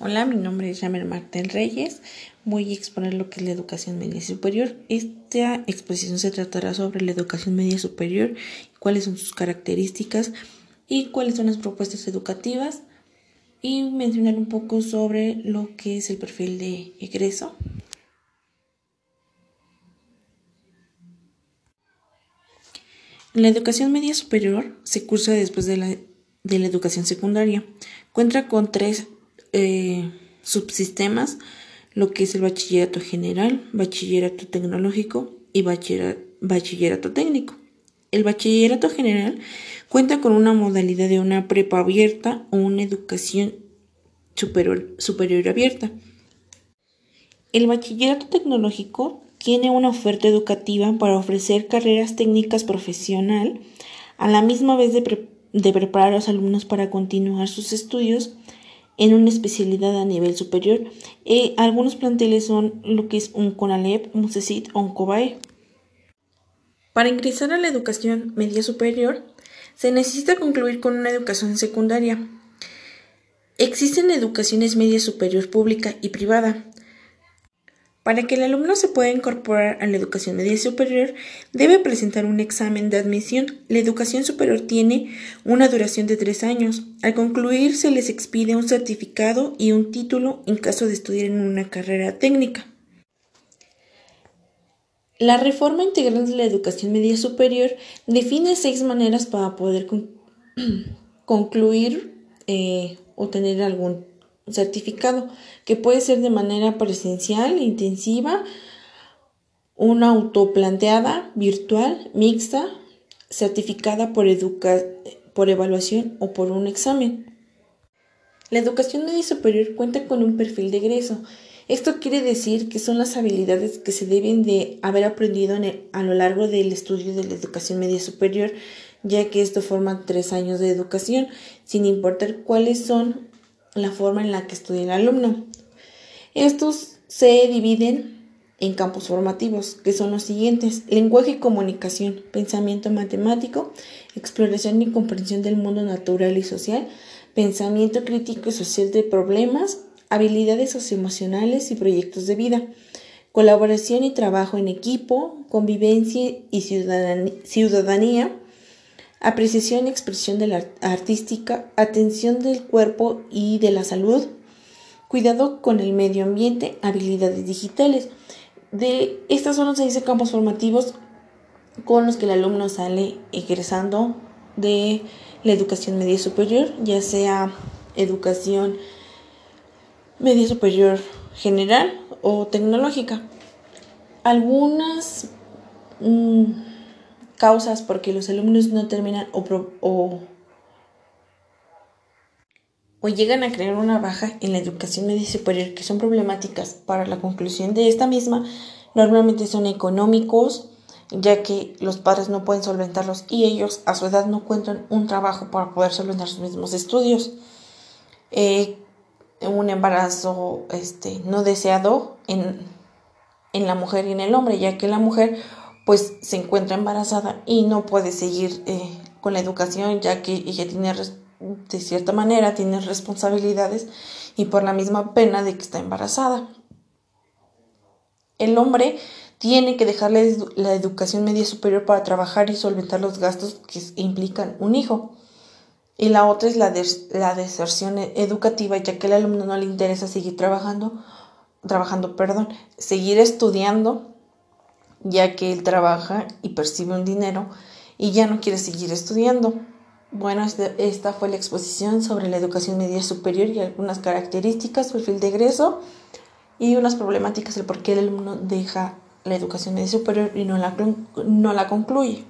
Hola, mi nombre es Yamel Martel Reyes. Voy a exponer lo que es la educación media superior. Esta exposición se tratará sobre la educación media superior, cuáles son sus características y cuáles son las propuestas educativas y mencionar un poco sobre lo que es el perfil de egreso. La educación media superior se cursa después de la, de la educación secundaria. Cuenta con tres eh, subsistemas, lo que es el bachillerato general, bachillerato tecnológico y bachillerato, técnico. El bachillerato general cuenta con una modalidad de una prepa abierta o una educación superior, superior abierta. El bachillerato tecnológico tiene una oferta educativa para ofrecer carreras técnicas profesional, a la misma vez de, de preparar a los alumnos para continuar sus estudios en una especialidad a nivel superior. Eh, algunos planteles son lo que es un CONALEP, un CECIT o un COBAE. Para ingresar a la educación media superior, se necesita concluir con una educación secundaria. Existen educaciones media superior pública y privada, para que el alumno se pueda incorporar a la educación media superior, debe presentar un examen de admisión. La educación superior tiene una duración de tres años. Al concluir, se les expide un certificado y un título en caso de estudiar en una carrera técnica. La reforma integral de la educación media superior define seis maneras para poder concluir eh, o tener algún certificado, que puede ser de manera presencial, intensiva, una autoplanteada, virtual, mixta, certificada por, por evaluación o por un examen. La educación media superior cuenta con un perfil de egreso. Esto quiere decir que son las habilidades que se deben de haber aprendido a lo largo del estudio de la educación media superior, ya que esto forma tres años de educación, sin importar cuáles son la forma en la que estudia el alumno. Estos se dividen en campos formativos, que son los siguientes, lenguaje y comunicación, pensamiento matemático, exploración y comprensión del mundo natural y social, pensamiento crítico y social de problemas, habilidades socioemocionales y proyectos de vida, colaboración y trabajo en equipo, convivencia y ciudadanía, apreciación y expresión de la artística, atención del cuerpo y de la salud, cuidado con el medio ambiente, habilidades digitales. De estos son los seis campos formativos con los que el alumno sale egresando de la educación media superior, ya sea educación media superior general o tecnológica. Algunas mm, causas porque los alumnos no terminan o, o, llegan a crear una baja en la educación media superior que son problemáticas para la conclusión de esta misma, normalmente son económicos, ya que los padres no pueden solventarlos y ellos a su edad no encuentran un trabajo para poder solventar sus mismos estudios. Eh, un embarazo este, no deseado en, en la mujer y en el hombre, ya que la mujer pues se encuentra embarazada y no puede seguir eh, con la educación ya que ella tiene de cierta manera tiene responsabilidades y por la misma pena de que está embarazada. El hombre tiene que dejarle la educación media superior para trabajar y solventar los gastos que implican un hijo. Y la otra es la, la deserción educativa, ya que al alumno no le interesa seguir trabajando, trabajando, perdón, seguir estudiando ya que él trabaja y percibe un dinero y ya no quiere seguir estudiando. Bueno, este, esta fue la exposición sobre la educación media superior y algunas características, perfil de egreso y unas problemáticas del por qué el alumno deja la educación media superior y no la, no la concluye.